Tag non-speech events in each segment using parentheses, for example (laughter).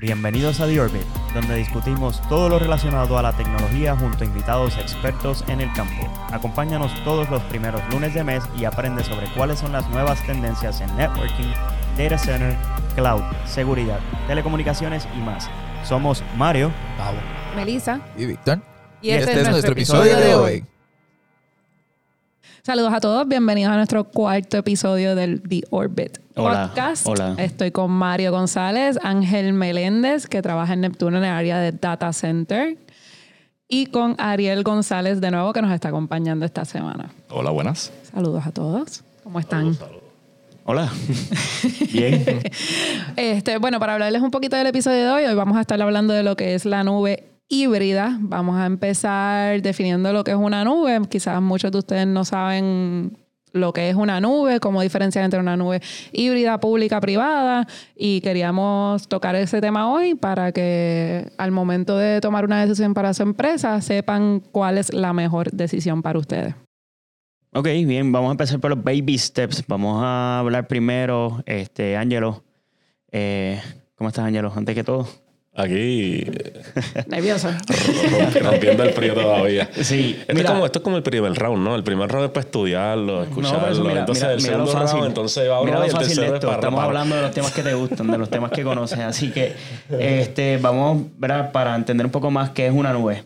Bienvenidos a The Orbit, donde discutimos todo lo relacionado a la tecnología junto a invitados expertos en el campo. Acompáñanos todos los primeros lunes de mes y aprende sobre cuáles son las nuevas tendencias en networking, data center, cloud, seguridad, telecomunicaciones y más. Somos Mario, Pablo Melissa. y Víctor. Y este, es nuestro episodio de hoy. Saludos a todos, bienvenidos a nuestro cuarto episodio del The Orbit Hola, Podcast. hola. Estoy con Mario González, Ángel Meléndez, que trabaja en Neptuno en el área de Data Center, y con Ariel González de nuevo, que nos está acompañando esta semana. Hola, buenas. Saludos a todos. ¿Cómo están? hola. (laughs) Bien. Este, bueno, para hablarles un poquito del episodio de hoy, hoy vamos a estar hablando de lo que es la nube híbrida. Vamos a empezar definiendo lo que es una nube. Quizás muchos de ustedes no saben lo que es una nube, cómo diferenciar entre una nube híbrida, pública, privada. Y queríamos tocar ese tema hoy para que al momento de tomar una decisión para su empresa sepan cuál es la mejor decisión para ustedes. Ok, bien, vamos a empezar por los baby steps. Vamos a hablar primero, este, Ángelo. Eh, ¿Cómo estás, Ángelo? Antes que todo. Aquí (laughs) Nervioso. romp- rompiendo el frío todavía. Sí, Esto, mira. es como, esto es como el primer round, ¿no? El primer round es para estudiarlo, escucharlo. eso mira, entonces mira- el mira segundo fácil. round, entonces va Mira uno lo y el fácil de tercero es esto. para Estamos para- hablando de los temas que te gustan, de los temas que conoces. Así que este, vamos ¿verdad? para entender un poco más qué es una nube.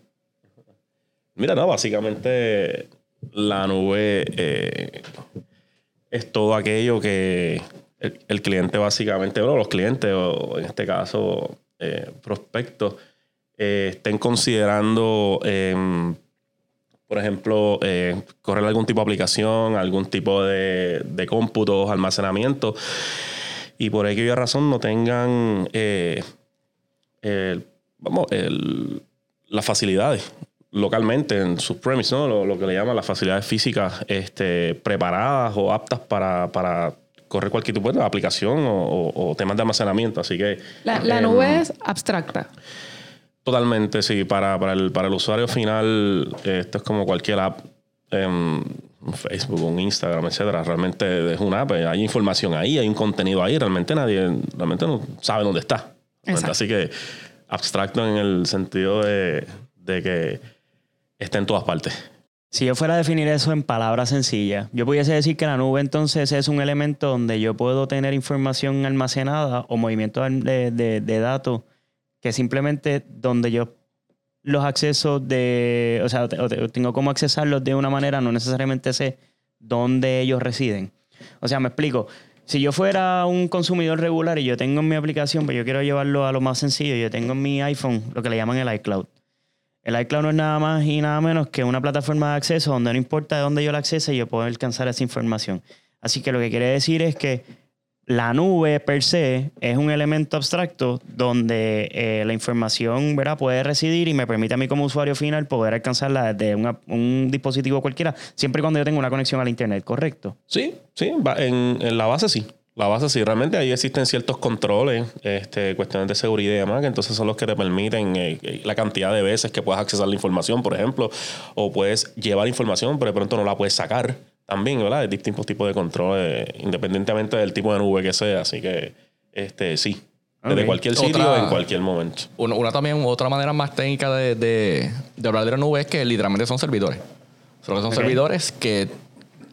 Mira, no, básicamente la nube eh, es todo aquello que el, el cliente básicamente, bueno, los clientes, o en este caso eh, prospectos, eh, estén considerando, eh, por ejemplo, eh, correr algún tipo de aplicación, algún tipo de, de cómputos, almacenamiento, y por aquella razón no tengan, vamos, el- las facilidades localmente en sus premises, ¿no? Lo, lo que le llaman las facilidades físicas este, preparadas o aptas para, para correr cualquier tipo de aplicación o, o- o temas de almacenamiento. Así que... La, la em, nube es abstracta. Totalmente, sí. Para, para, el, para el usuario final, esto es como cualquier app, em, Facebook, un Instagram, etcétera. Realmente es una app, eh, hay información ahí, hay un contenido ahí. Realmente nadie realmente no sabe dónde está. Exacto. Así que abstracto en el sentido de, de que está en todas partes. Si yo fuera a definir eso en palabras sencillas, yo pudiese decir que la nube entonces es un elemento donde yo puedo tener información almacenada o movimiento de, de- datos que simplemente donde yo los accesos de, o sea, tengo cómo accesarlos de una manera, no necesariamente sé dónde ellos residen. O sea, me explico. Si yo fuera un consumidor regular y yo tengo en mi aplicación, pues yo quiero llevarlo a lo más sencillo, yo tengo en mi iPhone lo que le llaman el iCloud. El iCloud no es nada más y nada menos que una plataforma de acceso donde no importa de dónde yo la accese, yo puedo alcanzar esa información. Así que lo que quiere decir es que la nube per se es un elemento abstracto donde eh, la información puede residir y me permite a mí como usuario final poder alcanzarla desde un dispositivo cualquiera, siempre y cuando yo tenga una conexión al Internet, ¿correcto? Sí, sí, en la base sí. La base sí, realmente ahí existen ciertos controles, este, cuestiones de seguridad y demás, que entonces son los que te permiten eh, eh, la cantidad de veces que puedas accesar la información, por ejemplo, o puedes llevar información, pero de pronto no la puedes sacar también, ¿verdad? Hay distintos tipos de controles, independientemente del tipo de nube que sea, así que este, sí, desde cualquier sitio, Otra- en cualquier momento. Una, una también, otra manera más técnica de, de, de hablar de la nube es que literalmente son servidores. Son, son Ok. servidores que,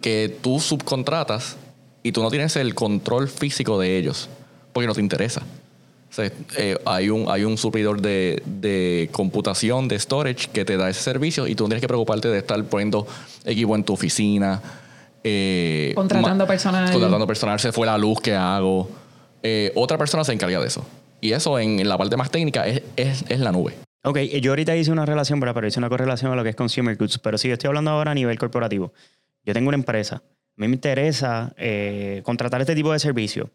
que tú subcontratas y tú no tienes el control físico de ellos porque no te interesa. O sea, eh, hay, un, hay un suplidor de, de computación, de storage, que te da ese servicio y tú no tienes que preocuparte de estar poniendo equipo en tu oficina. eh, Contratando personal. Contratando personal, se fue la luz que hago. Eh, otra persona se encarga de eso. Y eso en, en la parte más técnica es, es, es la nube. Ok, yo ahorita hice una relación, ¿verdad? pero hice una correlación a lo que es consumer goods. Pero si yo estoy hablando ahora a nivel corporativo, yo tengo una empresa, mí me interesa eh, contratar este tipo de servicio.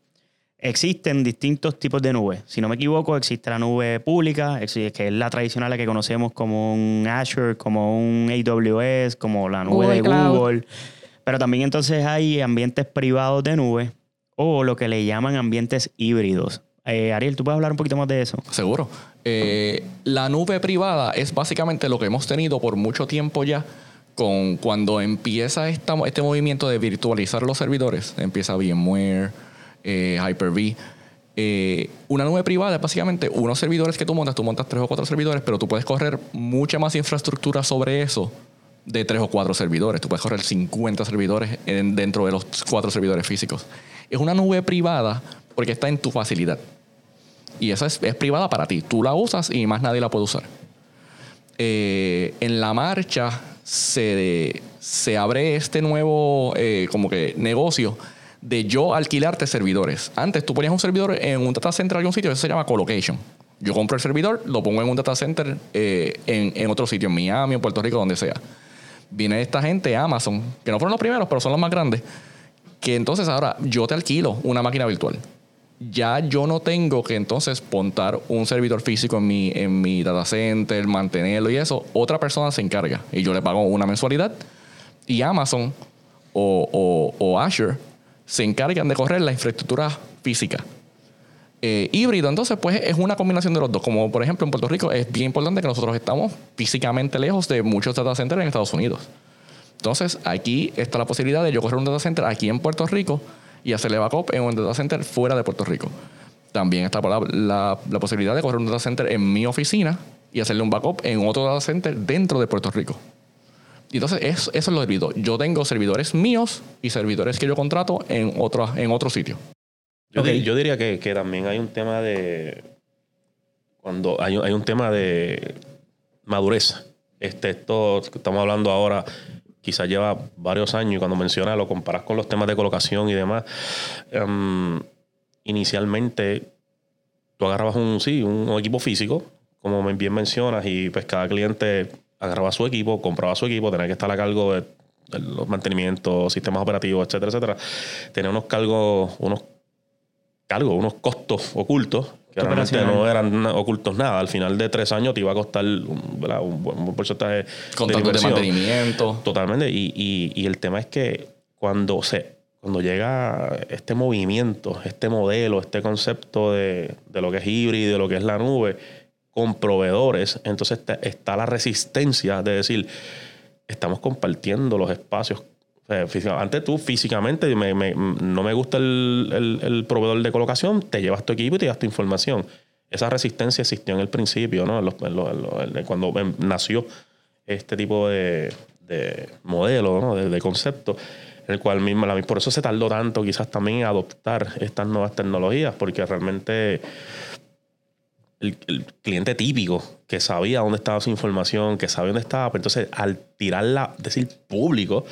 Existen distintos tipos de nubes. Si no me equivoco, existe la nube pública, que es la tradicional, la que conocemos como un Azure, como un AWS, como la nube Google de Cloud. Google. Pero también entonces hay ambientes privados de nube o lo que le llaman ambientes híbridos. Eh, Ariel, ¿tú puedes hablar un poquito más de eso? Seguro. Eh, la nube privada es básicamente lo que hemos tenido por mucho tiempo ya. Con cuando empieza este movimiento de virtualizar los servidores, empieza VMware, eh, Hyper-V. Eh, una nube privada es básicamente unos servidores que tú montas, tú montas tres o cuatro servidores, pero tú puedes correr mucha más infraestructura sobre eso de tres o cuatro servidores. Tú puedes correr 50 servidores en- dentro de los cuatro servidores físicos. Es una nube privada porque está en tu facilidad. Y esa es, es privada para ti. Tú la usas y más nadie la puede usar. Eh, en la marcha se, se abre este nuevo eh, como que negocio de yo alquilarte servidores. Antes tú ponías un servidor en un data center en algún sitio, eso se llama colocation. Yo compro el servidor, lo pongo en un data center eh, en, en otro sitio, en Miami, en Puerto Rico, donde sea. Viene esta gente, Amazon, que no fueron los primeros, pero son los más grandes, que entonces ahora yo te alquilo una máquina virtual. Ya yo no tengo que entonces montar un servidor físico en mi, en mi data center, mantenerlo y eso. Otra persona se encarga y yo le pago una mensualidad. Y Amazon o, Azure se encargan de correr la infraestructura física. Eh, híbrido, entonces, pues es una combinación de los dos. Como por ejemplo en Puerto Rico, es bien importante que nosotros estamos físicamente lejos de muchos data centers en Estados Unidos. Entonces, aquí está la posibilidad de yo correr un data center aquí en Puerto Rico y hacerle backup en un data center fuera de Puerto Rico. También está la, la- la posibilidad de correr un data center en mi oficina y hacerle un backup en otro data center dentro de Puerto Rico. Y entonces, eso, eso es lo híbrido. Yo tengo servidores míos y servidores que yo contrato en otro, en otro sitio. Yo, Ok. di- yo diría que, que también hay un tema de. Cuando hay, un- hay un tema de madurez. Este, esto que estamos hablando ahora, quizás lleva varios años y cuando mencionas, lo comparas con los temas de colocación y demás. em, inicialmente, tú agarrabas un, sí, un equipo físico, como bien mencionas, y pues cada cliente agarraba su equipo, compraba su equipo, tenía que estar a cargo de los mantenimientos, sistemas operativos, etcétera, etcétera. Tenía unos cargos, unos cargos, unos costos ocultos que realmente no eran ocultos nada. Al final de tres años te iba a costar un, buen porcentaje de inversión. mantenimiento. Totalmente. Y, y- y el tema es que cuando se cuando llega este movimiento, este modelo, este concepto de, de lo que es híbrido, de lo que es la nube, con proveedores, entonces está, está la resistencia de decir, estamos compartiendo los espacios. Antes tú físicamente me- me- no me gusta el, proveedor de colocación, te llevas tu equipo y te llevas tu información. Esa resistencia existió en el principio, ¿no? Cuando em, nació este tipo de, de modelo, ¿no? de, de concepto, el cual mismo, por eso se tardó tanto quizás también en adoptar estas nuevas tecnologías, porque realmente el, el cliente típico que sabía dónde estaba su información, que sabía dónde estaba, pero entonces al tirarla, decir público,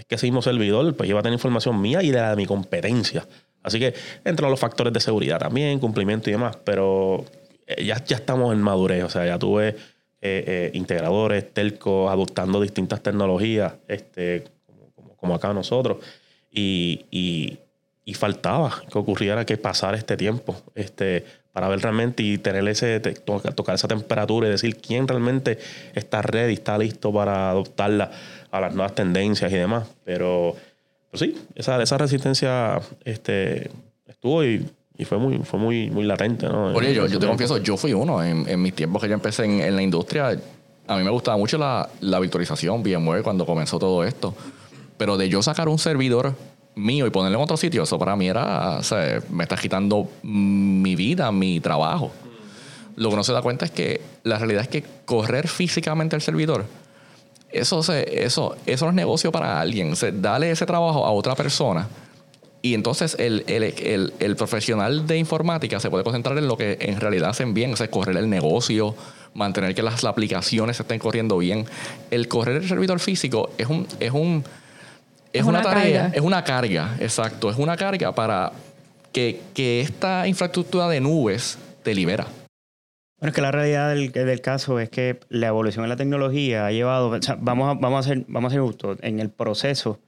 es que ese mismo servidor pues iba a tener información mía y de la de mi competencia. Así que entran los factores de seguridad también, cumplimiento y demás, pero eh, ya, ya estamos en madurez, o sea, ya tuve eh, eh, integradores, telcos, adoptando distintas tecnologías, este, como, como- acá nosotros, y, y- faltaba que ocurriera que pasara este tiempo, este, para ver realmente y tener ese, tocar esa temperatura y decir quién realmente está ready, está listo para adoptarla a las nuevas tendencias y demás. Pero, pues sí, esa, esa resistencia este, estuvo y, y fue muy, fue muy, muy latente, ¿no? Oye, yo, yo te confieso, yo fui uno. En, en mis tiempos que yo empecé en, en la industria, a mí me gustaba mucho la, la virtualización, VMware, cuando comenzó todo esto. Pero de yo sacar un servidor mío y ponerlo en otro sitio, eso para mí era, o sea, me está quitando mi vida, mi trabajo. Lo que no se da cuenta es que la realidad es que correr físicamente el servidor, eso, se, eso, eso no es negocio para alguien. Dale ese trabajo a otra persona y entonces el, el, el, el profesional de informática se puede concentrar en lo que en realidad hacen bien, o sea, correr el negocio, mantener que las, las aplicaciones estén corriendo bien. El correr el servidor físico es un... Es un es Es una, una tarea, carga. es una carga, exacto. Es una carga para que, que esta infraestructura de nubes te libera. Bueno, es que la realidad del, del caso es que la evolución en la tecnología ha llevado, o sea, vamos a, vamos a ser, vamos a ser justos, en el proceso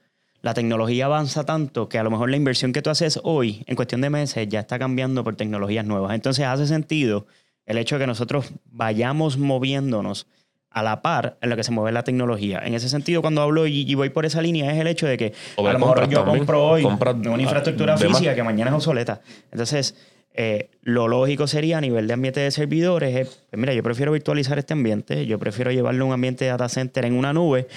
la tecnología avanza tanto que a lo mejor la inversión que tú haces hoy, en cuestión de meses, ya está cambiando por tecnologías nuevas. Entonces hace sentido el hecho de que nosotros vayamos moviéndonos a la par en lo que se mueve la tecnología. En ese sentido, cuando hablo y, y voy por esa línea, es el hecho de que a lo mejor yo compro hoy una infraestructura ah, más. física que mañana es obsoleta. Entonces, eh, lo lógico sería a nivel de ambiente de servidores, es, pues mira, yo prefiero virtualizar este ambiente, yo prefiero llevarlo un ambiente de data center en una nube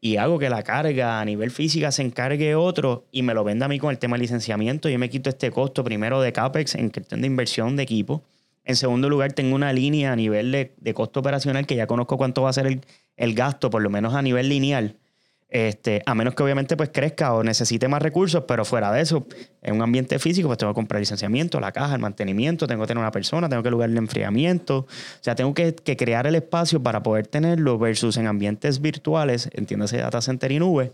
y hago que la carga a nivel física se encargue otro y me lo venda a mí con el tema de licenciamiento. Yo me quito este costo primero de CAPEX en cuestión de inversión de equipo. En segundo lugar, tengo una línea a nivel de, de costo operacional que ya conozco cuánto va a ser el, el gasto, por lo menos a nivel lineal. Este, a menos que obviamente pues crezca o necesite más recursos, pero fuera de eso, en un ambiente físico, pues tengo que comprar licenciamiento, la caja, el mantenimiento, tengo que tener una persona, tengo que lugar el enfriamiento. O sea, tengo que, crear el espacio para poder tenerlo versus en ambientes virtuales, entiéndase data center y nube,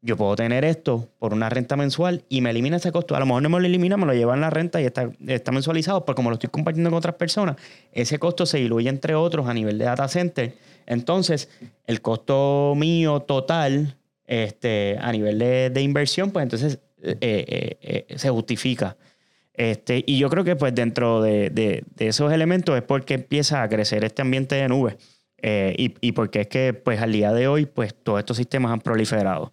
yo puedo tener esto por una renta mensual y me elimina ese costo. A lo mejor no me lo elimina, me lo lleva en la renta y está, está mensualizado, pero como lo estoy compartiendo con otras personas, ese costo se diluye entre otros a nivel de data center. Entonces, el costo mío total este, a nivel de, de inversión, pues entonces eh, eh, eh, se justifica. Este, y yo creo que pues dentro de, de, esos elementos es porque empieza a crecer este ambiente de nube. Y, y, porque es que pues al día de hoy pues todos estos sistemas han proliferado.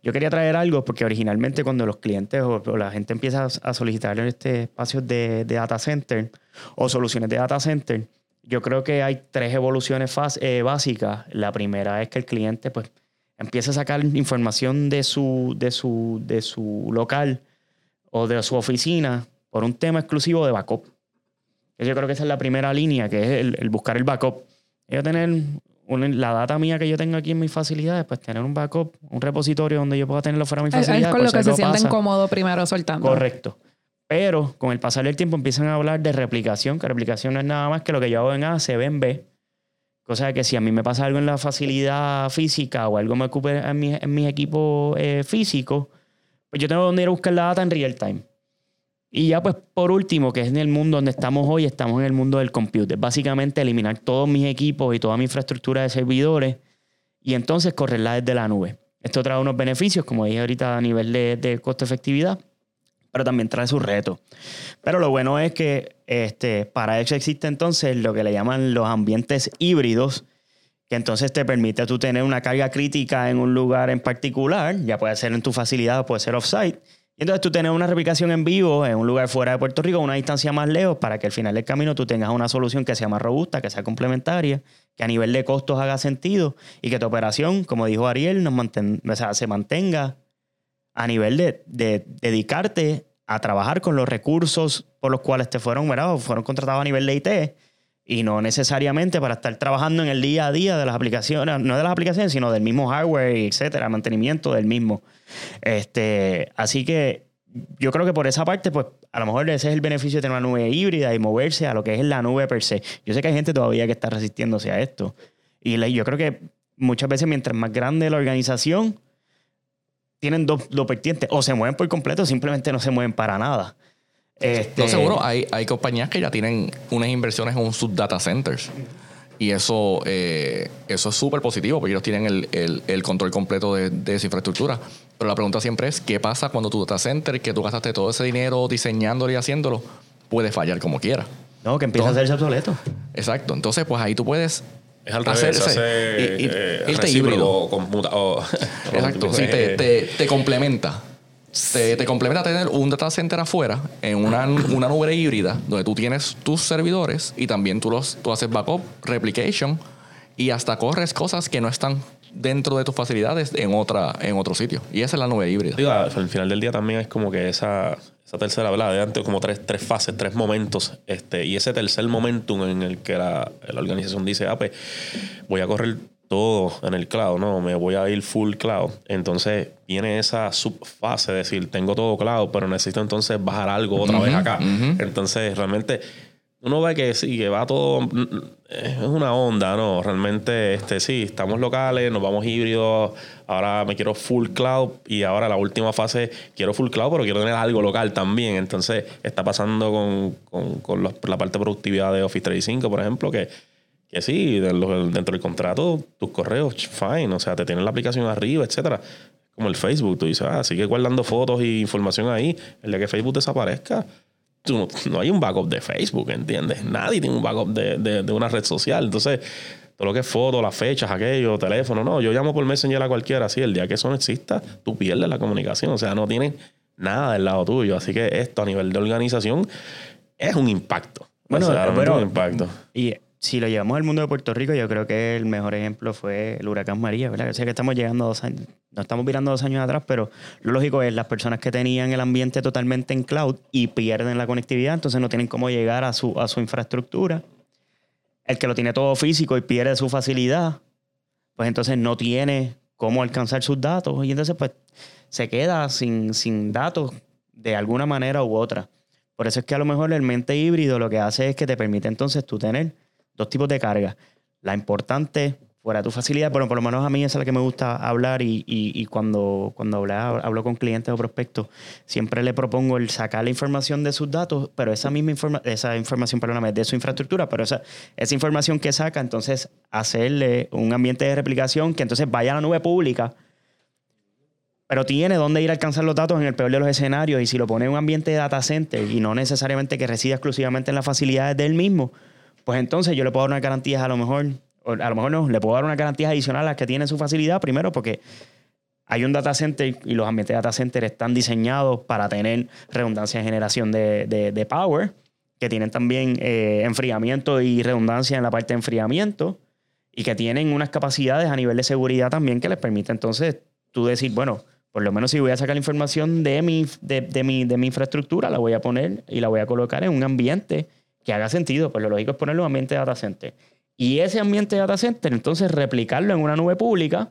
Yo quería traer algo porque originalmente cuando los clientes o, o la gente empieza a solicitar este espacios de, de, data center o soluciones de data center, yo creo que hay tres evoluciones eh, básicas. La primera es que el cliente pues empieza a sacar información de su, de su, de su local o de su oficina por un tema exclusivo de backup. Yo creo que esa es la primera línea, que es el, el buscar el backup yo tener la data mía que yo tengo aquí en mis facilidades, pues tener un backup, un repositorio donde yo pueda tenerlo fuera de mis facilidades. Es con lo que se sienten cómodos primero soltando. Correcto. Pero con el pasar del tiempo empiezan a hablar de replicación, que replicación no es nada más que lo que yo hago en A se ve en B. Cosa que si a mí me pasa algo en la facilidad física o algo me ocupe en mi, en mi equipo eh, físico, pues yo tengo donde ir a buscar la data en real time. Y ya pues por último, que es en el mundo donde estamos hoy, estamos en el mundo del computer. Básicamente eliminar todos mis equipos y toda mi infraestructura de servidores y entonces correrla desde la nube. Esto trae unos beneficios, como dije ahorita, a nivel de, de costo-efectividad, pero también trae sus retos. Pero lo bueno es que este, para eso existe entonces lo que le llaman los ambientes híbridos, que entonces te permite tú tener una carga crítica en un lugar en particular, ya puede ser en tu facilidad puede ser off-site, y entonces tú tienes una replicación en vivo en un lugar fuera de Puerto Rico, una distancia más lejos, para que al final del camino tú tengas una solución que sea más robusta, que sea complementaria, que a nivel de costos haga sentido y que tu operación, como dijo Ariel, nos manten, o sea, se mantenga a nivel de, de, dedicarte a trabajar con los recursos por los cuales te fueron, ¿verdad? fueron contratados a nivel de IT y no necesariamente para estar trabajando en el día a día de las aplicaciones, no de las aplicaciones, sino del mismo hardware, etcétera, mantenimiento del mismo. Este, así que yo creo que por esa parte, pues a lo mejor ese es el beneficio de tener una nube híbrida y moverse a lo que es la nube per se. Yo sé que hay gente todavía que está resistiéndose a esto. Y yo creo que muchas veces, mientras más grande la organización, tienen dos, dos vertientes. O se mueven por completo o simplemente no se mueven para nada. Este... No, seguro, hay, hay compañías que ya tienen unas inversiones en sus data centers. Y eso, eh, eso es súper positivo porque ellos tienen el, el, el control completo de, de, esa infraestructura. Pero la pregunta siempre es, ¿qué pasa cuando tu data center, que tú gastaste todo ese dinero diseñándolo y haciéndolo, puede fallar como quiera? No, que empieza Entonces, a hacerse obsoleto. Exacto. Entonces, pues ahí tú puedes es al revés, hacerse, hace, y, y, eh, irte híbrido. O, computa, o, (laughs) Exacto. sí, te, te, te complementa te, te, complementa tener un data center afuera en una, una, nube híbrida donde tú tienes tus servidores y también tú, los, tú haces backup, replication y hasta corres cosas que no están dentro de tus facilidades en otra en otro sitio. Y esa es la nube híbrida. Digo, al final del día también es como que esa, esa tercera, ¿verdad? De antes como tres, tres fases, tres momentos. Este, y ese tercer momentum en el que la, la organización dice, ah, pues voy a correr todo en el cloud, no, me voy a ir full cloud. Entonces viene esa subfase de decir, tengo todo cloud, pero necesito entonces bajar algo otra uh -huh, vez acá. Uh -huh. Entonces realmente uno ve que sí, que va todo, es una onda, ¿no? Realmente, este, sí, estamos locales, nos vamos híbridos, ahora me quiero full cloud y ahora la última fase quiero full cloud, pero quiero tener algo local también. Entonces está pasando con, con, con la parte de productividad de Office 365, por ejemplo, que que sí, dentro del contrato, tus correos, fine, o sea, te tienen la aplicación arriba, etcétera. Como el Facebook, tú dices, ah, sigue guardando fotos y información ahí. El día que Facebook desaparezca, no, no, hay un backup de Facebook, ¿entiendes? Nadie tiene un backup de, de, de una red social. Entonces, todo lo que es fotos, las fechas, aquello, teléfono, no, yo llamo por Messenger a cualquiera, así, el día que eso no exista, tú pierdes la comunicación, o sea, no tienes nada del lado tuyo. Así que esto a nivel de organización es un impacto. Bueno, pero, un impacto. Y si lo llevamos al mundo de Puerto Rico, yo creo que el mejor ejemplo fue el huracán María, ¿verdad? Yo sé que estamos llegando dos años, no estamos mirando dos años atrás, pero lo lógico es las personas que tenían el ambiente totalmente en cloud y pierden la conectividad, entonces no tienen cómo llegar a su, a su infraestructura. El que lo tiene todo físico y pierde su facilidad, pues entonces no tiene cómo alcanzar sus datos y entonces pues se queda sin, sin datos de alguna manera u otra. Por eso es que a lo mejor el mente híbrido lo que hace es que te permite entonces tú tener dos tipos de carga. La importante fuera de tu facilidad, bueno, por lo menos a mí esa es la que me gusta hablar y, y, cuando, cuando hablo, con clientes o prospectos, siempre le propongo el sacar la información de sus datos, pero esa misma informa esa información, perdóname, de su infraestructura, pero esa, esa información que saca, entonces hacerle un ambiente de replicación que entonces vaya a la nube pública, pero tiene dónde ir a alcanzar los datos en el peor de los escenarios y si lo pone en un ambiente de data center y no necesariamente que resida exclusivamente en las facilidades del mismo, pues entonces yo le puedo dar unas garantías a lo mejor, a lo mejor no, le puedo dar unas garantías adicionales a las que tienen su facilidad, primero porque hay un data center y los ambientes de data center están diseñados para tener redundancia de generación de, power, que tienen también eh, enfriamiento y redundancia en la parte de enfriamiento y que tienen unas capacidades a nivel de seguridad también que les permite entonces tú decir, bueno, por lo menos si voy a sacar la información de mi, de, mi, de mi infraestructura, la voy a poner y la voy a colocar en un ambiente que haga sentido. Pues lo lógico es ponerlo en un ambiente data center. Y ese ambiente data center, entonces replicarlo en una nube pública,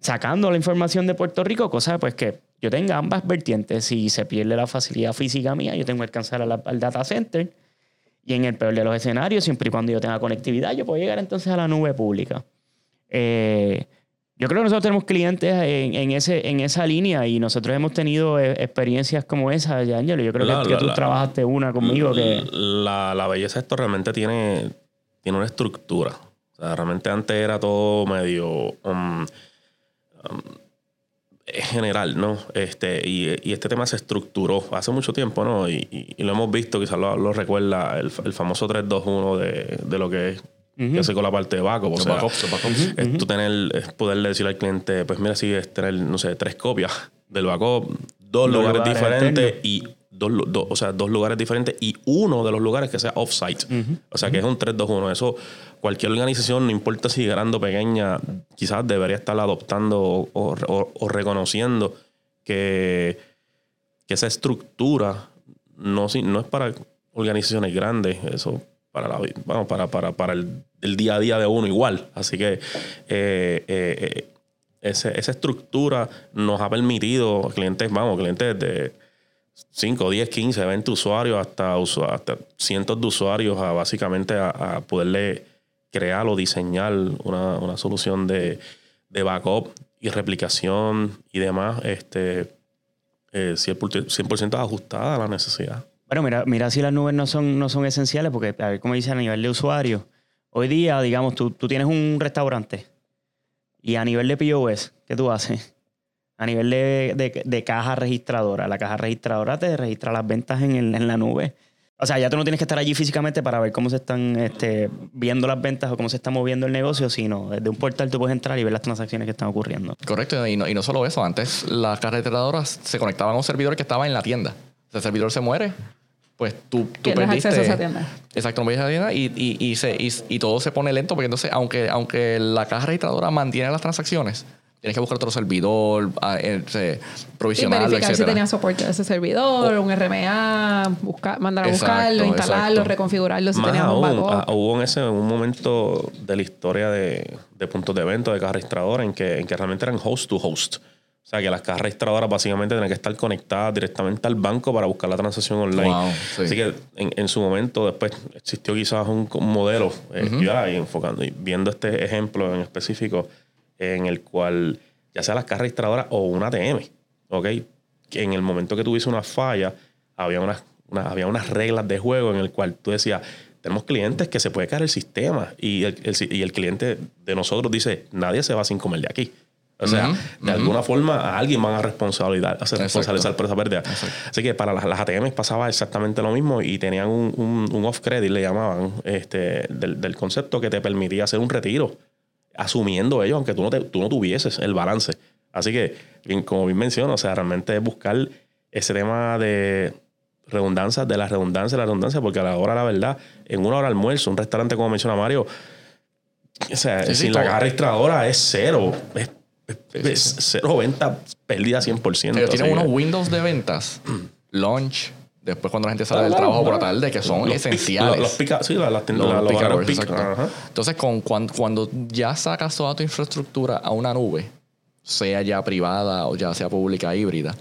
sacando la información de Puerto Rico, cosa pues que yo tenga ambas vertientes. Si se pierde la facilidad física mía, yo tengo que alcanzar al data center. Y en el peor de los escenarios, siempre y cuando yo tenga conectividad, yo puedo llegar entonces a la nube pública. Eh, yo creo que nosotros tenemos clientes en, ese, en esa línea y nosotros hemos tenido eh, experiencias como esa, Angelo. Yo creo que, tú trabajaste una conmigo que... La, belleza de esto realmente tiene, tiene una estructura. O sea, realmente antes era todo medio... Um, um, general, ¿no? Este, y, este tema se estructuró hace mucho tiempo, ¿no? Y, lo hemos visto, quizás lo, recuerda el, el famoso 321 de, de lo que es que hace con la parte de backup. O sea, es tú tener, poderle decir al cliente, pues mira, si es tener, no sé, tres copias del backup, dos, lugares, diferentes y dos, o sea, dos lugares diferentes y uno de los lugares que sea off-site. O sea, que es un 3-2-1. Eso cualquier organización, no importa si grande o pequeña, quizás debería estar adoptando o, reconociendo que, que, esa estructura no, no es para organizaciones grandes. Eso para, la, vamos, para, para, para el, día a día de uno igual. Así que eh, eh, eh, esa estructura nos ha permitido clientes, vamos, clientes de 5, 10, 15, 20 usuarios hasta, hasta cientos de usuarios a básicamente a, poderle crear o diseñar una, una solución de, de, backup y replicación y demás, este, 100%, 100 ajustada a la necesidad. Bueno, mira, mira si las nubes no son, no son esenciales, porque a ver cómo dice a nivel de usuario. Hoy día, digamos, tú, tú tienes un restaurante y a nivel de POS, ¿qué tú haces? A nivel de, de, caja registradora. La caja registradora te registra las ventas en, en, la nube. O sea, ya tú no tienes que estar allí físicamente para ver cómo se están este, viendo las ventas o cómo se está moviendo el negocio, sino desde un portal tú puedes entrar y ver las transacciones que están ocurriendo. Correcto, y no, y no solo eso. Antes las cajas registradoras se conectaban a un servidor que estaba en la tienda el servidor se muere, pues tú, tú perdiste. acceso a esa tienda. Exacto, no a esa tienda y, y, y, se, y, todo se pone lento porque entonces, aunque, aunque la caja registradora mantiene las transacciones, tienes que buscar otro servidor, eh, provisionarlo, y verificar si tenía soporte de ese servidor, un RMA, buscar, mandar a buscarlo, instalarlo, reconfigurarlo si tenías un backup. Hubo en ese un momento de la historia de, de puntos de evento de caja registradora en que, en que realmente eran host to host. O sea, que las cajas registradoras básicamente tienen que estar conectadas directamente al banco para buscar la transacción online. Así que en, su momento después existió quizás un, modelo eh, y enfocando y viendo este ejemplo en específico en el cual ya sea las cajas registradoras o una ATM, ¿ok? Que en el momento que tuviese una falla había unas, había unas reglas de juego en el cual tú decías, tenemos clientes que se puede caer el sistema y el, y el cliente de nosotros dice, nadie se va sin comer de aquí. O sea, de alguna forma a alguien van a responsabilidad, hacer responsabilizar por esa pérdida. Así que para las, las, ATM pasaba exactamente lo mismo y tenían un, un, off-credit, le llamaban, este, del, del, concepto que te permitía hacer un retiro, asumiendo ello, aunque tú no, tú no tuvieses el balance. Así que, como bien menciono, o sea, realmente es buscar ese tema de redundancia de la redundancia de la redundancia, porque a la hora, la verdad, en una hora de almuerzo, un restaurante como menciona Mario, o sea, Sí, sí, sin la caja registradora es cero. Es, es- es cero venta, pérdida 100%. Ellos tienen unos windows de ventas, (clears throat) lunch, después cuando la gente sale Ah, del claro, trabajo por la tarde, que son Los esenciales. Los, pica- sí, las, las Los pick- exacto. Entonces, con, cuan- cuando, ya sacas toda tu infraestructura a una nube, sea ya privada o ya sea pública híbrida,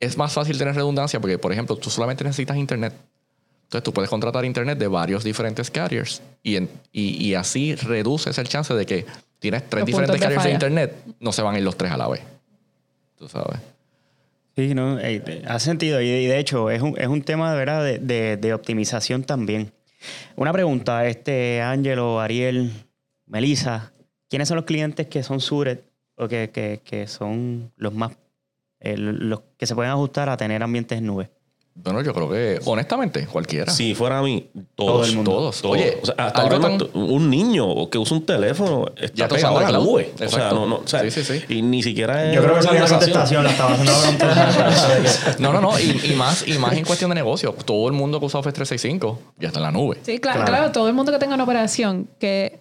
es más fácil tener redundancia porque, por ejemplo, tú solamente necesitas internet. Entonces, tú puedes contratar internet de varios diferentes carriers y, en- y, y así reduces el chance de que tienes tres Los diferentes de carriers de, internet, no se van a ir los tres a la vez. Tú sabes. Sí, no, eh, hace sentido. Y, y de hecho, es un, es un tema de verdad de, de- de optimización también. Una pregunta, este Ángelo, Ariel, Melissa, ¿quiénes son los clientes que son Suret o que, que- que son los más eh, los que se pueden ajustar a tener ambientes en nube? Bueno, yo creo que, honestamente, cualquiera. Si fuera a mí, todos. Todo el mundo. Todos. Todos. Oye, O sea, hasta ahora tan- un niño que usa un teléfono está Ya está pegado a la nube. O sea, Exacto. no, no, o sea, Sí, sí, sí. Y ni siquiera es Yo creo que esa contestación, la estaba haciendo ahora. (laughs) No, no, no. Y, y más, y más en cuestión de negocio. Todo el mundo que usa Office 365 ya está en la nube. Sí, claro, Claro. claro. Todo el mundo que tenga una operación, que,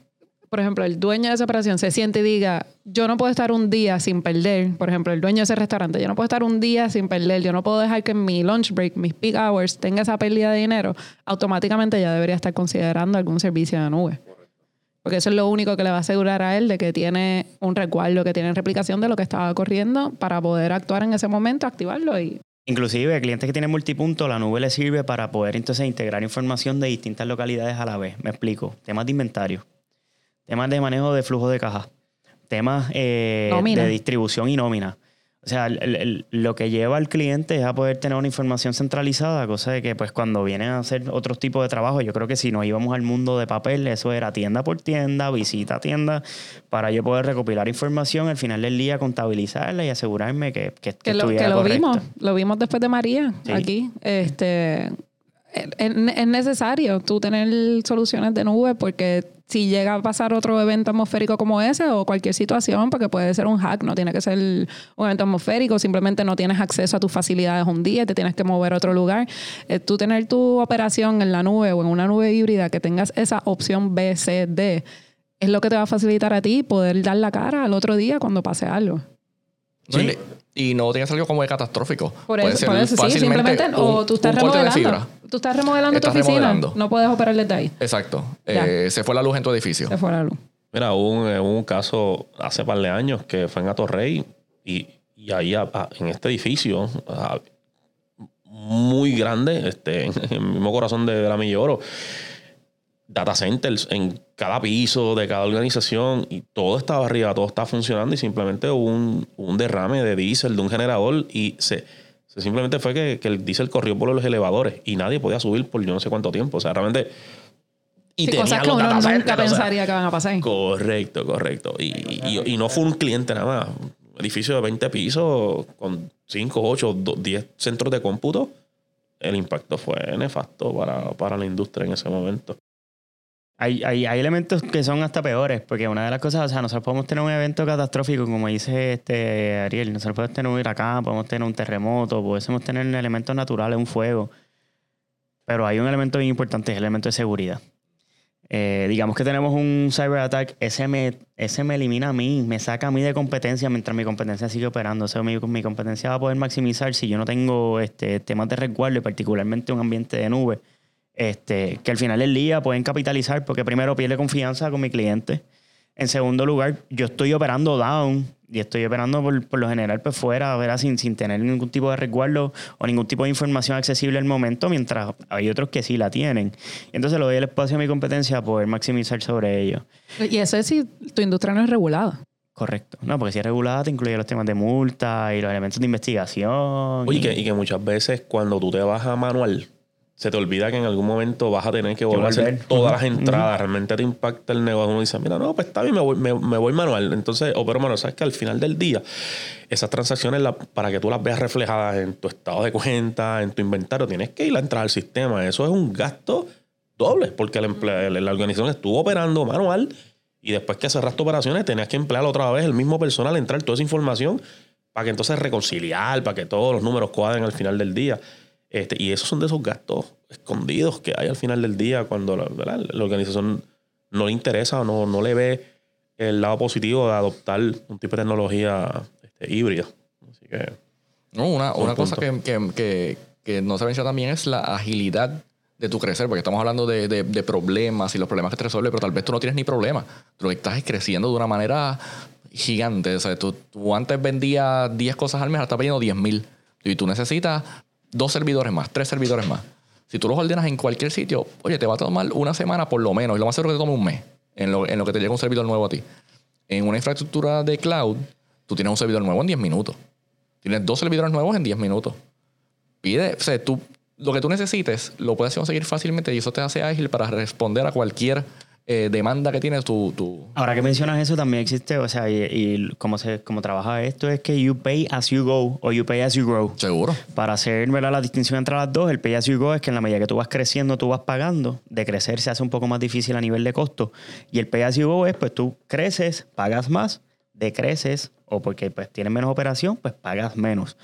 por ejemplo, el dueño de esa operación se siente y diga, yo no puedo estar un día sin perder. Por ejemplo, el dueño de ese restaurante, yo no puedo estar un día sin perder. Yo no puedo dejar que mi lunch break, mis peak hours, tenga esa pérdida de dinero. Automáticamente ya debería estar considerando algún servicio de nube. Porque eso es lo único que le va a asegurar a él de que tiene un resguardo, que tiene replicación de lo que estaba corriendo para poder actuar en ese momento, activarlo y Inclusive, clientes que tienen multipunto, la nube les sirve para poder entonces integrar información de distintas localidades a la vez. Me explico. Temas de inventario, temas de manejo de flujo de caja, temas eh, de distribución y nómina. O sea, el- el- el- lo que lleva al cliente es a poder tener una información centralizada, cosa de que pues cuando vienen a hacer otros tipos de trabajo, yo creo que si nos íbamos al mundo de papel, eso era tienda por tienda, visita a tienda, para yo poder recopilar información, al final del día contabilizarla y asegurarme que, que, que que lo, estuviera que lo correcta. vimos, lo vimos después de María Sí. aquí. Este, es, es necesario tú tener soluciones de nube porque si llega a pasar otro evento atmosférico como ese o cualquier situación, porque puede ser un hack, no tiene que ser un evento atmosférico, simplemente no tienes acceso a tus facilidades un día, te tienes que mover a otro lugar. Eh, tú tener tu operación en la nube o en una nube híbrida, que tengas esa opción B, C, D, es lo que te va a facilitar a ti poder dar la cara al otro día cuando pase algo. Y, y no tiene que ser algo como de catastrófico. Por Puede eso, ser por eso sí, simplemente, un- o tú estás remodelando. Tú estás remodelando Estás tu oficina. remodelando. No puedes operar desde ahí. Exacto. Eh, se fue la luz en tu edificio. Se fue la luz. Mira, hubo un, hubo un caso hace par de años que fue en Atorrey y, y ahí a- a- en este edificio a- muy grande, este, (laughs) en el mismo corazón de, de la Milla Oro, data centers en cada piso de cada organización y todo estaba arriba, todo estaba funcionando y simplemente hubo un, un derrame de diésel de un generador y se, se simplemente fue que, que el diésel corrió por los elevadores y nadie podía subir por yo no sé cuánto tiempo. O sea, realmente... Y Sí, cosas que uno nunca centers, o sea, pensaría que van a pasar. Correcto, correcto. Y, y- y no fue un cliente nada más. Un edificio de 20 pisos con 5, 8, 10 centros de cómputo. El impacto fue nefasto para, para la industria en ese momento. Hay, hay, elementos que son hasta peores, porque una de las cosas, o sea, nosotros podemos tener un evento catastrófico, como dice este Ariel, nosotros podemos tener un huracán, podemos tener un terremoto, podemos tener elementos naturales, un fuego, pero hay un elemento bien importante, es el elemento de seguridad. Eh, digamos que tenemos un cyber attack, ese me, ese me elimina a mí, me saca a mí de competencia mientras mi competencia sigue operando. O sea, mi, mi competencia va a poder maximizar si yo no tengo este, temas de resguardo y particularmente un ambiente de nube este, que al final del día pueden capitalizar porque primero pierde confianza con mi cliente. En segundo lugar, yo estoy operando down y estoy operando por, por lo general pues fuera, ¿verdad? Sin, sin tener ningún tipo de resguardo o ningún tipo de información accesible al momento, mientras hay otros que sí la tienen. Y entonces le doy el espacio a mi competencia a poder maximizar sobre ello. Y eso es si tu industria no es regulada. Correcto. No, porque si es regulada te incluye los temas de multa y los elementos de investigación. Oye, y- y que, y que muchas veces cuando tú te vas a manual, se te olvida que en algún momento vas a tener que volver a hacer todas las entradas. Realmente te impacta el negocio. Uno dice, mira, no, pues está bien, me voy, me, me voy manual. Entonces, opero manual. Sabes que al final del día, esas transacciones, la- para que tú las veas reflejadas en tu estado de cuenta, en tu inventario, tienes que ir a entrar al sistema. Eso es un gasto doble, porque el emple- la organización estuvo operando manual y después que cerraste operaciones, tenías que emplear otra vez el mismo personal, entrar toda esa información para que entonces reconciliar, para que todos los números cuadren al final del día. Este, y esos son de esos gastos escondidos que hay al final del día cuando la, organización no le interesa o no, no le ve el lado positivo de adoptar un tipo de tecnología este, híbrida. Así que, No, una, una cosa que, que, que, que no se menciona también es la agilidad de tu crecer, porque estamos hablando de, de- de problemas y los problemas que te resuelve, pero tal vez tú no tienes ni problemas. Tú lo que estás es creciendo de una manera gigante. O sea, tú, tú antes vendías 10 cosas al mes, ahora estás vendiendo 10 mil. Y tú necesitas dos servidores más, tres servidores más. Si tú los ordenas en cualquier sitio, oye, te va a tomar una semana por lo menos, y lo más seguro que te tome un mes en lo, en lo que te llega un servidor nuevo a ti. En una infraestructura de cloud, tú tienes un servidor nuevo en 10 minutos. Tienes dos servidores nuevos en 10 minutos. Pide, o sea, tú, lo que tú necesites lo puedes conseguir fácilmente y eso te hace ágil para responder a cualquier eh, demanda que tienes tu, tu, Ahora que mencionas eso, también existe, o sea, y, y cómo, se, cómo trabaja esto es que you pay as you go o you pay as you grow. seguro. Para hacer ¿verdad? la distinción entre las dos, el pay as you go es que en la medida que tú vas creciendo, tú vas pagando. De crecer se hace un poco más difícil a nivel de costo. Y el pay as you go es, pues tú creces, pagas más, decreces, o porque pues tienes menos operación, pues pagas menos.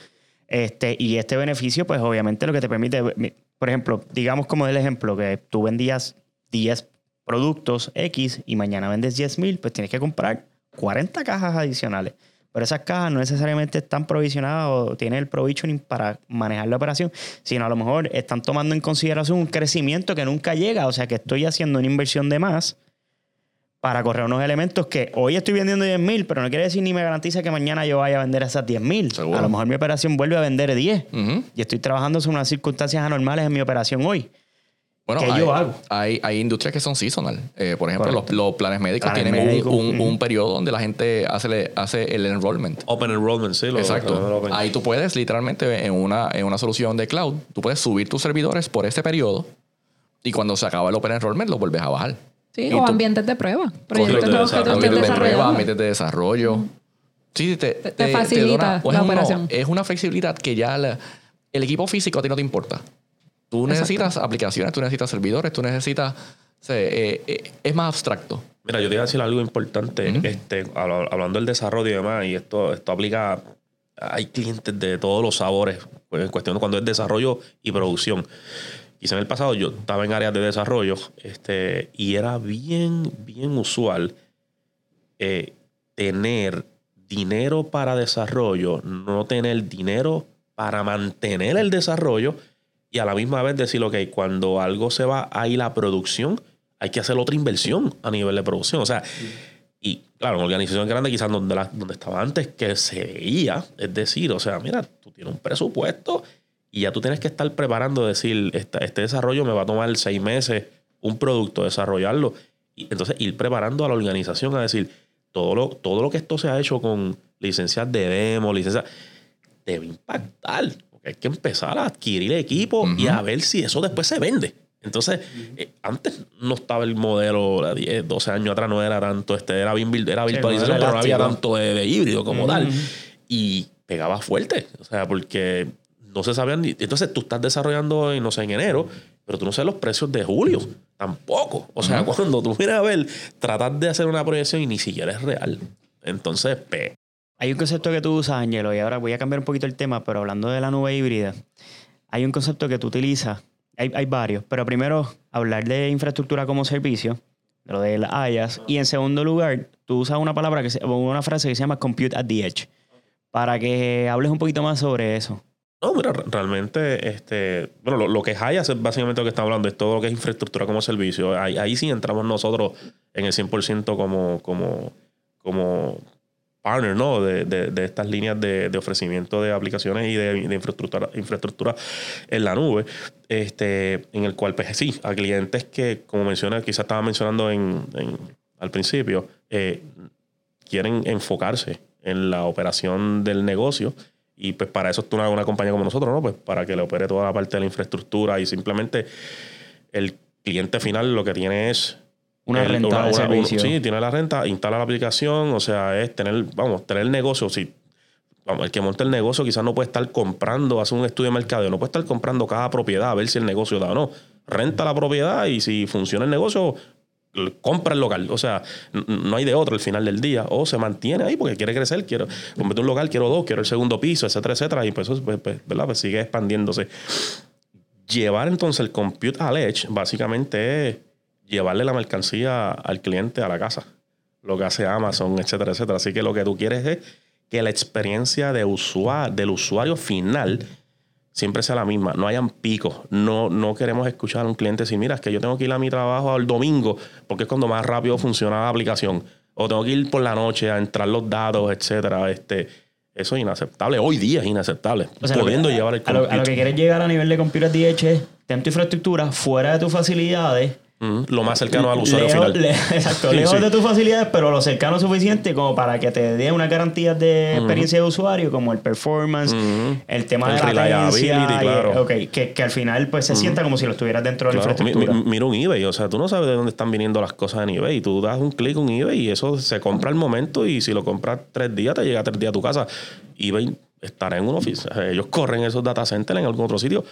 Este, y este beneficio, pues obviamente lo que te permite, mi- por ejemplo, digamos como el ejemplo, que tú vendías 10 productos X y mañana vendes 10 mil, pues tienes que comprar 40 cajas adicionales. Pero esas cajas no necesariamente están provisionadas o tienen el provisioning para manejar la operación, sino a lo mejor están tomando en consideración un crecimiento que nunca llega. O sea que estoy haciendo una inversión de más para correr unos elementos que hoy estoy vendiendo 10 mil, pero no quiere decir ni me garantiza que mañana yo vaya a vender esas 10 mil. A lo mejor mi operación vuelve a vender 10 Ujú. y estoy trabajando sobre unas circunstancias anormales en mi operación hoy. Bueno, ¿Qué hay, yo hago? Hay, hay industrias que son seasonal. Eh, por ejemplo, los, planes médicos Planes tienen un- médicos, un, periodo donde la gente hace, el enrollment. Open enrollment, sí. lo- Exacto. lo- Ahí tú puedes literalmente en una, en una solución de cloud, tú puedes subir tus servidores por ese periodo y cuando se acaba el open enrollment lo vuelves a bajar. Sí, Y o tú- ambientes de prueba. Proyectos nuevos que tú ambientes de prueba, ambientes de desarrollo. Sí, te, Te- te facilita pues la es uno- operación. es una flexibilidad que ya la- el equipo físico a ti no te importa. Tú necesitas aplicaciones, tú necesitas servidores, tú necesitas... o sea, eh, eh, es más abstracto. Mira, yo te iba a decir algo importante. este, habla- hablando del desarrollo y demás, y esto, esto aplica. Hay clientes de todos los sabores, pues, en cuestión de cuando es desarrollo y producción. Quizá en el pasado yo estaba en áreas de desarrollo este, y era bien, bien usual eh, tener dinero para desarrollo, no tener dinero para mantener el desarrollo y a la misma vez decir, ok, cuando algo se va a ir a producción, hay que hacer otra inversión a nivel de producción. O sea, y claro, en organizaciones grandes, quizás donde, la- donde estaba antes, que se veía, es decir, o sea, mira, tú tienes un presupuesto y ya tú tienes que estar preparando, decir, este desarrollo me va a tomar seis meses, un producto, desarrollarlo. Y entonces ir preparando a la organización a decir, todo lo, todo lo que esto se ha hecho con licencias de demo, licencias, debe impactar. Hay que empezar a adquirir equipo y a ver si eso después se vende. Entonces, eh, antes no estaba el modelo, la 10, 12 años atrás no era tanto, este, era, bien, era Sí, virtualización, no era pero no había tanto de, de híbrido como tal. Y pegaba fuerte, o sea, porque no se sabían ni... Entonces tú estás desarrollando, no sé, en enero, pero tú no sabes los precios de julio, tampoco. O sea, (laughs) cuando tú vienes a ver, tratar de hacer una proyección y ni siquiera es real. Entonces, pe, Hay un concepto que tú usas, Angelo, y ahora voy a cambiar un poquito el tema, pero hablando de la nube híbrida, hay un concepto que tú utilizas, hay, hay varios, pero primero hablar de infraestructura como servicio, de lo del IaaS, y en segundo lugar, tú usas una palabra, que se- una frase que se llama compute at the edge, para que hables un poquito más sobre eso. No, mira, re- realmente, este, bueno, lo, lo que es IaaS es básicamente lo que estamos hablando, es todo lo que es infraestructura como servicio. Ahí, ahí sí entramos nosotros en el 100% como, como, como partner, ¿no? De, de- de estas líneas de, de ofrecimiento de aplicaciones y de, infraestructura, infraestructura en la nube, este, en el cual, pues sí, a clientes que, como menciona, quizás estaba mencionando en, en- al principio, eh, quieren enfocarse en la operación del negocio y pues para eso está una, una compañía como nosotros, ¿no? Pues para que le opere toda la parte de la infraestructura y simplemente el cliente final lo que tiene es Una el- renta de servicio. sí, tiene la renta, instala la aplicación, o sea, es tener, vamos, tener el negocio, si vamos, el que monta el negocio quizás no puede estar comprando, hace un estudio de mercadeo, no puede estar comprando cada propiedad a ver si el negocio da o no. Renta la propiedad y si funciona el negocio, compra el local. O sea, no hay de otro al final del día. O se mantiene ahí porque quiere crecer, quiero comprarte un local, quiero dos, quiero el segundo piso, etcétera, etcétera. Y pues eso, pues, pues, ¿verdad? Pues sigue expandiéndose. llevar entonces el compute al edge, básicamente es llevarle la mercancía al cliente a la casa. Lo que hace Amazon, etcétera, etcétera. Así que lo que tú quieres es que la experiencia de usuario, del usuario final siempre sea la misma. No hayan picos. No, no queremos escuchar a un cliente decir, mira, es que yo tengo que ir a mi trabajo el domingo porque es cuando más rápido funciona la aplicación. O tengo que ir por la noche a entrar los datos, etcétera. Este, eso es inaceptable. Hoy día es inaceptable. O sea, pudiendo que- llevar el a lo, a lo que quieres llegar a nivel de Computer DH es ten tu infraestructura fuera de tus facilidades. Lo más cercano al usuario lejos, final. le- (laughs) exacto, Sí, lejos sí. de tus facilidades, pero lo cercano suficiente como para que te dé una garantía de experiencia de usuario, como el performance, el tema El de la latencia, y- claro. ok, que, que al final pues se sienta como si lo estuvieras dentro de la Claro, mi- infraestructura. mi- mira un eBay, o sea, tú no sabes de dónde están viniendo las cosas en eBay. Tú das un clic en eBay y eso se compra al momento y si lo compras tres días, te llega tres días a tu casa. eBay estará en un oficio. Ellos corren esos data centers en algún otro sitio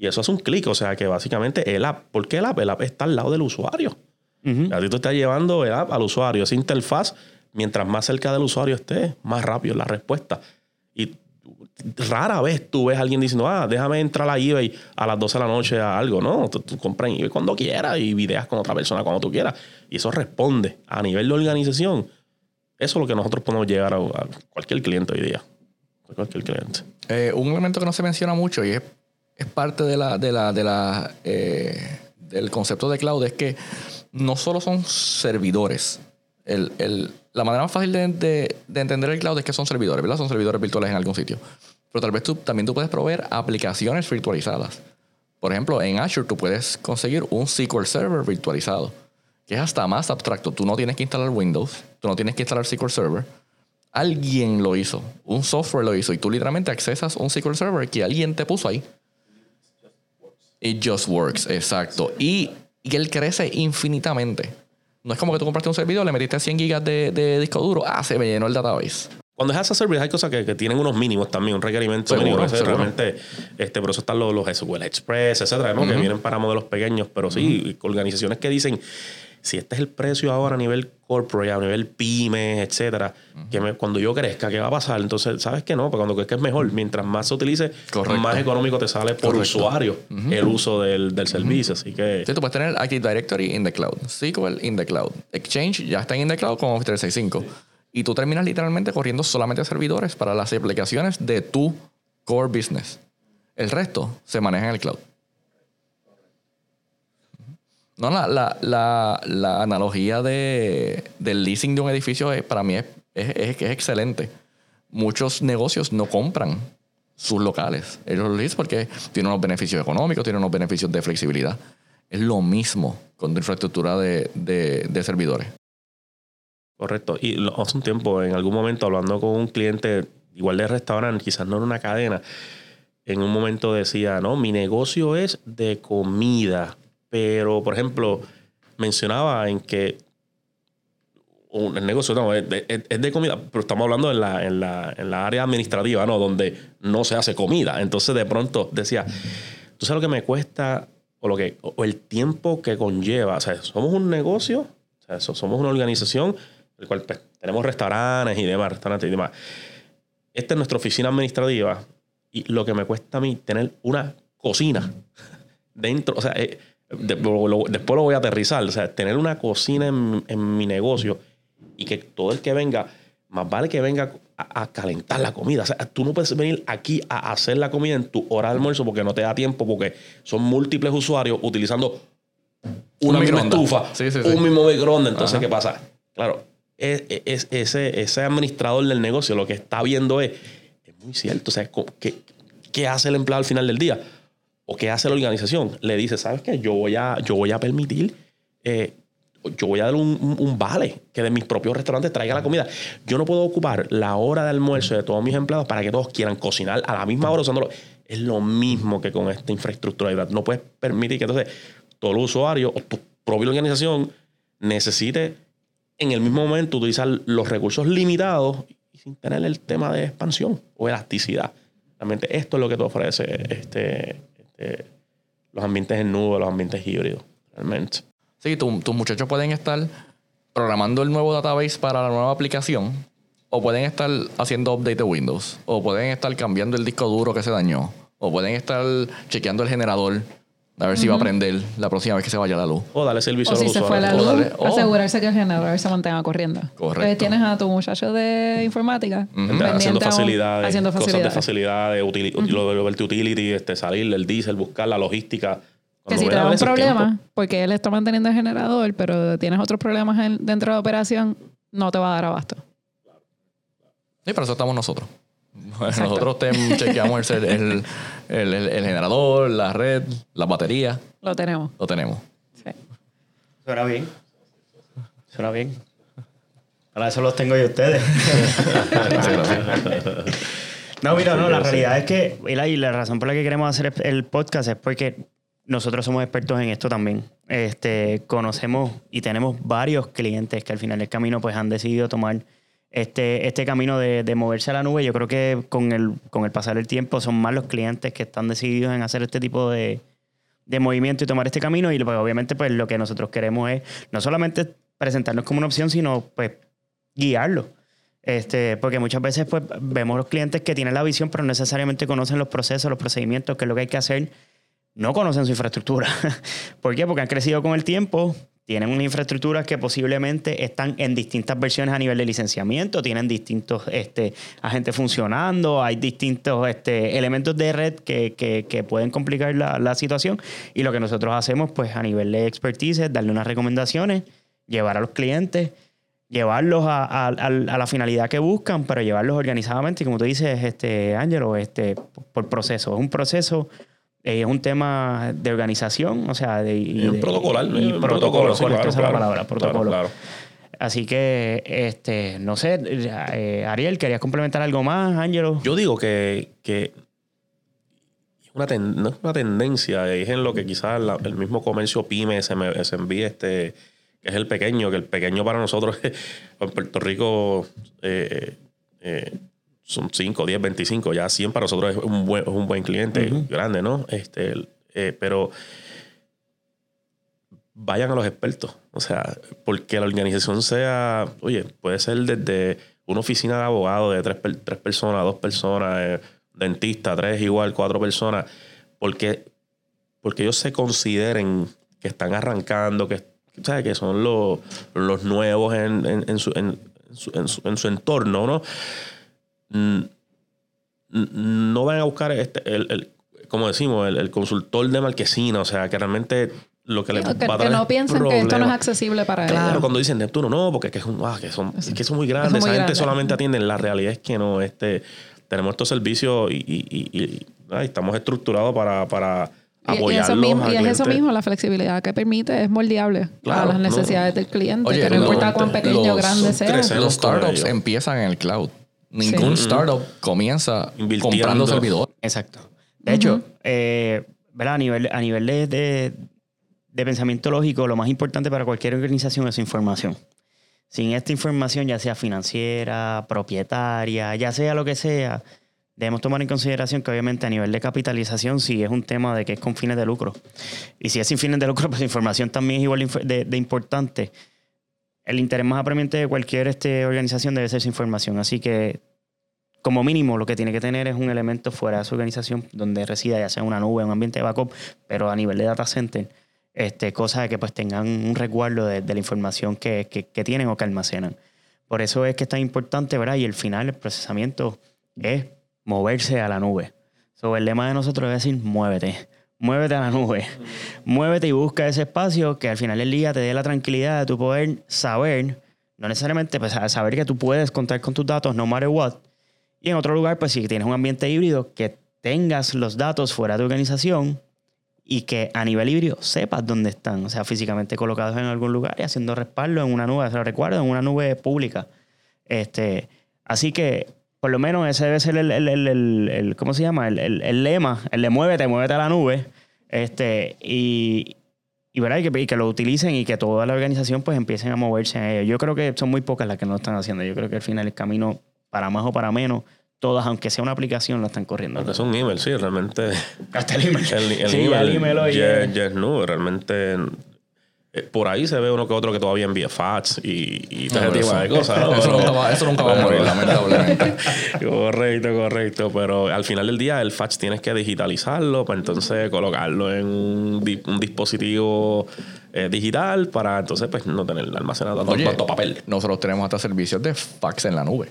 y eso es un clic. O sea, que básicamente el app, ¿por qué el app? El app está al lado del usuario. Ujú. A ti tú estás llevando el app al usuario. Esa interfaz, mientras más cerca del usuario esté, más rápido es la respuesta. Y rara vez tú ves a alguien diciendo, ah, déjame entrar a eBay a las 12 de la noche a algo. No, tú, tú compras en eBay cuando quieras y videas con otra persona cuando tú quieras. Y eso responde a nivel de organización. Eso es lo que nosotros podemos llegar a, a cualquier cliente hoy día. A cualquier cliente. Eh, un elemento que no se menciona mucho y es, es parte de la, de la, de la, eh, del concepto de cloud es que no solo son servidores. El, el- la manera más fácil de, de- de entender el cloud es que son servidores, ¿verdad? Son servidores virtuales en algún sitio. Pero tal vez tú, también tú puedes proveer aplicaciones virtualizadas. Por ejemplo, en Azure tú puedes conseguir un SQL Server virtualizado, que es hasta más abstracto. Tú no tienes que instalar Windows, tú no tienes que instalar SQL Server. Alguien lo hizo, un software lo hizo y tú literalmente accesas un SQL Server que alguien te puso ahí. It just works, exacto. Y, y él crece infinitamente. No es como que tú compraste un servidor, le metiste 100 gigas de, de disco duro, ah, se me llenó el database. Cuando es as a service hay cosas que, que tienen unos mínimos también, un requerimiento Seguro, mínimo. Seguro. Realmente, este, por eso están los, los SQL Express, etcétera, ¿no? que vienen para modelos pequeños, pero sí, organizaciones que dicen, si este es el precio ahora a nivel corporate, a nivel pyme, etcétera, que me- cuando yo crezca, ¿qué va a pasar? Entonces, ¿sabes qué no? Porque cuando crezca es mejor. Mientras más se utilice, Correcto. más económico te sale por Correcto. usuario el uso del, del servicio. Así que... Sí, tú puedes tener Active Directory in the cloud, SQL in the cloud, Exchange ya está in the cloud con Office 365. Y tú terminas literalmente corriendo solamente servidores para las aplicaciones de tu core business. El resto se maneja en el cloud. No, la, la, la, la analogía de, del leasing de un edificio es- para mí es, es, es- excelente. Muchos negocios no compran sus locales. Ellos lo leasen porque tienen unos beneficios económicos, tienen unos beneficios de flexibilidad. Es lo mismo con tu infraestructura de, de- de servidores. Correcto. Y hace un tiempo, en algún momento, hablando con un cliente, igual de restaurante, quizás no en una cadena, en un momento decía, no, mi negocio es de comida. Pero, por ejemplo, mencionaba en que un, el negocio no, es, de, es- de comida, pero estamos hablando en la, en, la, en la área administrativa, ¿no? Donde no se hace comida. Entonces, de pronto decía, ¿tú sabes lo que me cuesta o, lo que, o el tiempo que conlleva? O sea, somos un negocio, o sea, so- somos una organización, el cual pues, tenemos restaurantes y demás, restaurantes y demás. Esta es nuestra oficina administrativa y lo que me cuesta a mí tener una cocina (laughs) dentro, o sea, eh, después lo voy a aterrizar, o sea, tener una cocina en, en mi negocio y que todo el que venga, más vale que venga a, a calentar la comida. O sea, tú no puedes venir aquí a hacer la comida en tu hora de almuerzo porque no te da tiempo, porque son múltiples usuarios utilizando una Un misma estufa, Sí, sí, sí. un mismo microondas. Entonces, Ajá. ¿qué pasa? Claro, es, es- ese, ese administrador del negocio lo que está viendo es, es muy cierto, o sea, co- ¿qué, qué hace el empleado al final del día? ¿O qué hace la organización? Le dice, ¿sabes qué? Yo voy a, yo voy a permitir, eh, yo voy a dar un, un- vale que de mis propios restaurantes traiga la comida. Yo no puedo ocupar la hora de almuerzo de todos mis empleados para que todos quieran cocinar a la misma hora usándolo. Es lo mismo que con esta infraestructura. No puedes permitir que entonces todo el usuario o tu propia organización necesite en el mismo momento utilizar los recursos limitados y sin tener el tema de expansión o elasticidad. Realmente esto es lo que te ofrece este, este, los ambientes en nube, los ambientes híbridos, realmente. Sí, tu- tus muchachos pueden estar programando el nuevo database para la nueva aplicación, o pueden estar haciendo update de Windows, o pueden estar cambiando el disco duro que se dañó, o pueden estar chequeando el generador A ver si va a prender la próxima vez que se vaya la luz. O darle servicio O a si los se fue la usuarios. luz. Oh. asegurarse que el generador se mantenga corriendo. Correcto. Entonces tienes a tu muchacho de informática haciendo a un- facilidades, haciendo cosas de facilidades. facilidades, utili- lo de Liberty Utility, este, salir el diésel, buscar la logística. Que Cuando si te da un problema, tiempo. porque él está manteniendo el generador, pero tienes otros problemas en- dentro de la operación, no te va a dar abasto. Sí, para eso estamos nosotros. Nosotros te chequeamos el, el, el- el- el generador, la red, las baterías. Lo tenemos. Lo tenemos. Sí. Suena bien. Suena bien. Para eso los tengo yo ustedes. (laughs) No, mira, no, la realidad es que, y la razón por la que queremos hacer el podcast es porque nosotros somos expertos en esto también. Este, conocemos y tenemos varios clientes que al final del camino pues han decidido tomar este, este camino de, de moverse a la nube. Yo creo que con el, con el pasar del tiempo son más los clientes que están decididos en hacer este tipo de, de movimiento y tomar este camino. Y pues, obviamente pues lo que nosotros queremos es no solamente presentarnos como una opción, sino pues guiarlo. Este, porque muchas veces pues, vemos los clientes que tienen la visión, pero no necesariamente conocen los procesos, los procedimientos, qué es lo que hay que hacer. No conocen su infraestructura. (laughs) ¿Por qué? Porque han crecido con el tiempo, tienen unas infraestructuras que posiblemente están en distintas versiones a nivel de licenciamiento, tienen distintos este, agentes funcionando, hay distintos este, elementos de red que, que- pueden complicar la, la situación. Y lo que nosotros hacemos, pues a nivel de expertise, es darle unas recomendaciones, llevar a los clientes llevarlos a, a- a- la finalidad que buscan, pero llevarlos organizadamente, y como tú dices, este, Ángelo, este, por proceso. Es un proceso, es un tema de organización, o sea, de, y un protocolar, y un protocolo, sí, correcto, claro, esa es la claro, palabra, protocolo. claro, claro. Así que, este, no sé, eh, Ariel, ¿querías complementar algo más, Ángelo? Yo digo que, que una ten- no es una tendencia, es en lo que quizás la- el mismo comercio pyme se, me, se envíe este, que es el pequeño, que el pequeño para nosotros (laughs) en Puerto Rico eh, eh, son 5, 10, 25, ya 100 para nosotros es un buen, es un buen cliente, grande, ¿no? Este, eh, pero vayan a los expertos. O sea, porque la organización sea, oye, puede ser desde una oficina de abogados de tres, tres personas, dos personas, eh, dentista, tres igual, cuatro personas, porque, porque ellos se consideren que están arrancando, que, ¿sabes? que son los, los nuevos en, en- en su, en, su, en su- en su entorno, ¿no? No van a buscar este, el, el- como decimos, el, el consultor de marquesina, o sea, que realmente lo que les Que, va a que no es piensen que esto no es accesible para Claro, ellos. cuando dicen Neptuno, no, porque es que, es un- ah, que son, es que son muy grandes. muy Esa gente solamente atienden. La realidad es que no. Este, tenemos estos servicios y, y- y- y, estamos estructurados para, para Y- eso mismo, y es eso mismo, la flexibilidad que permite es moldeable Claro, a las no. necesidades del cliente, Oye, que no importa cuán pequeño o los- grande sea. Los startups ellos. empiezan en el cloud. Ningún Sí. startup comienza Invirtiendo. comprando servidores. Exacto. De hecho, eh, ¿verdad? A nivel, a nivel de, de- de pensamiento lógico, lo más importante para cualquier organización es su información. Sin esta información, ya sea financiera, propietaria, ya sea lo que sea, debemos tomar en consideración que obviamente a nivel de capitalización sí es un tema de que es con fines de lucro. Y si es sin fines de lucro, pues la información también es igual de inf- de, de importante. El interés más apremiante de cualquier este, organización debe ser su información. Así que como mínimo lo que tiene que tener es un elemento fuera de su organización donde resida, ya sea una nube, un ambiente de backup, pero a nivel de data center, este, cosa de que pues tengan un resguardo de, la información que, que- que tienen o que almacenan. Por eso es que es tan importante, ¿verdad? Y el final, el procesamiento, es moverse a la nube. So, el lema de nosotros es decir, muévete. Muévete a la nube. Muévete y busca ese espacio que al final del día te dé la tranquilidad de tu poder saber, no necesariamente pues, saber que tú puedes contar con tus datos no matter what, y en otro lugar, pues si tienes un ambiente híbrido, que tengas los datos fuera de tu organización y que a nivel híbrido sepas dónde están, o sea, físicamente colocados en algún lugar y haciendo respaldo en una nube, se lo recuerdo, en una nube pública. Este, así que, por lo menos ese debe ser el, el- el- el- el- ¿cómo se llama? El, el- el lema, el de muévete, muévete a la nube. Este, y, y, ¿verdad? Y, que, y que lo utilicen y que toda la organización pues empiecen a moverse en ello. Yo creo que son muy pocas las que no lo están haciendo. Yo creo que al final el camino, para más o para menos, todas, aunque sea una aplicación, lo están corriendo. Aunque es un email, sí, realmente. Hasta el email. El, el Sí, email, el email hoy ya- es- ya es nube, realmente por ahí se ve uno que otro que todavía envía fax y, y todo No, ese tipo de cosas. ¿no? (laughs) Eso nunca va, eso nunca va a morir, lamentablemente. (laughs) correcto, correcto. Pero al final del día el fax tienes que digitalizarlo para entonces colocarlo en un, di- un dispositivo eh, digital para entonces pues no tener almacenado tanto, Oye, tanto papel. nosotros tenemos hasta servicios de fax en la nube.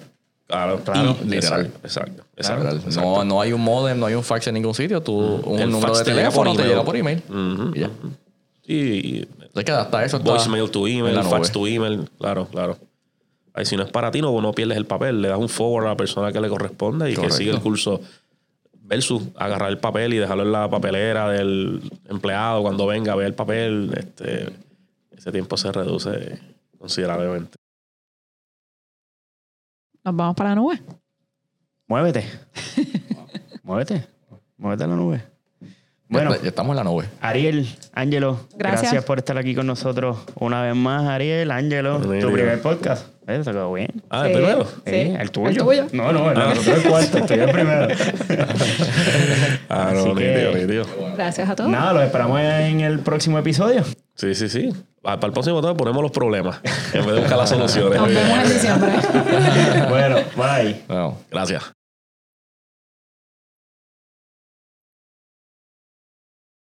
Claro, claro. Literal. Exacto, exacto. No, no hay un modem, no hay un fax en ningún sitio. Tú, un El número de te llega por teléfono te llega por email. Y ya. Y Es que hasta eso voicemail to en email, fax to email. Claro, claro. Ahí si no es para ti, no, no pierdes el papel. Le das un forward a la persona que le corresponde y Correcto. que sigue el curso. Versus agarrar el papel y dejarlo en la papelera del empleado cuando venga a ver el papel. Este, ese tiempo se reduce considerablemente. Nos vamos para la nube. Muévete. (laughs) Muévete. Muévete a la nube. Bueno, Ya, estamos en la nube. Ariel, Ángelo, Gracias. gracias. por estar aquí con nosotros una vez más, Ariel, Ángelo, tu primer podcast. Eh, ¿Te quedó bien? Ah, Sí. el primero. Sí. ¿El tuyo? ¿El tuyo? No, no, el nosotros el cuarto, estoy el primero. (laughs) Ah, no, que- nítido, nítido. Gracias a todos. Nada, lo esperamos en el próximo episodio. Sí, sí, sí. Ah, Para el próximo tema ponemos los problemas en vez de buscar las soluciones. Nos vemos en diciembre. (laughs) bueno, bye. Bueno. Gracias.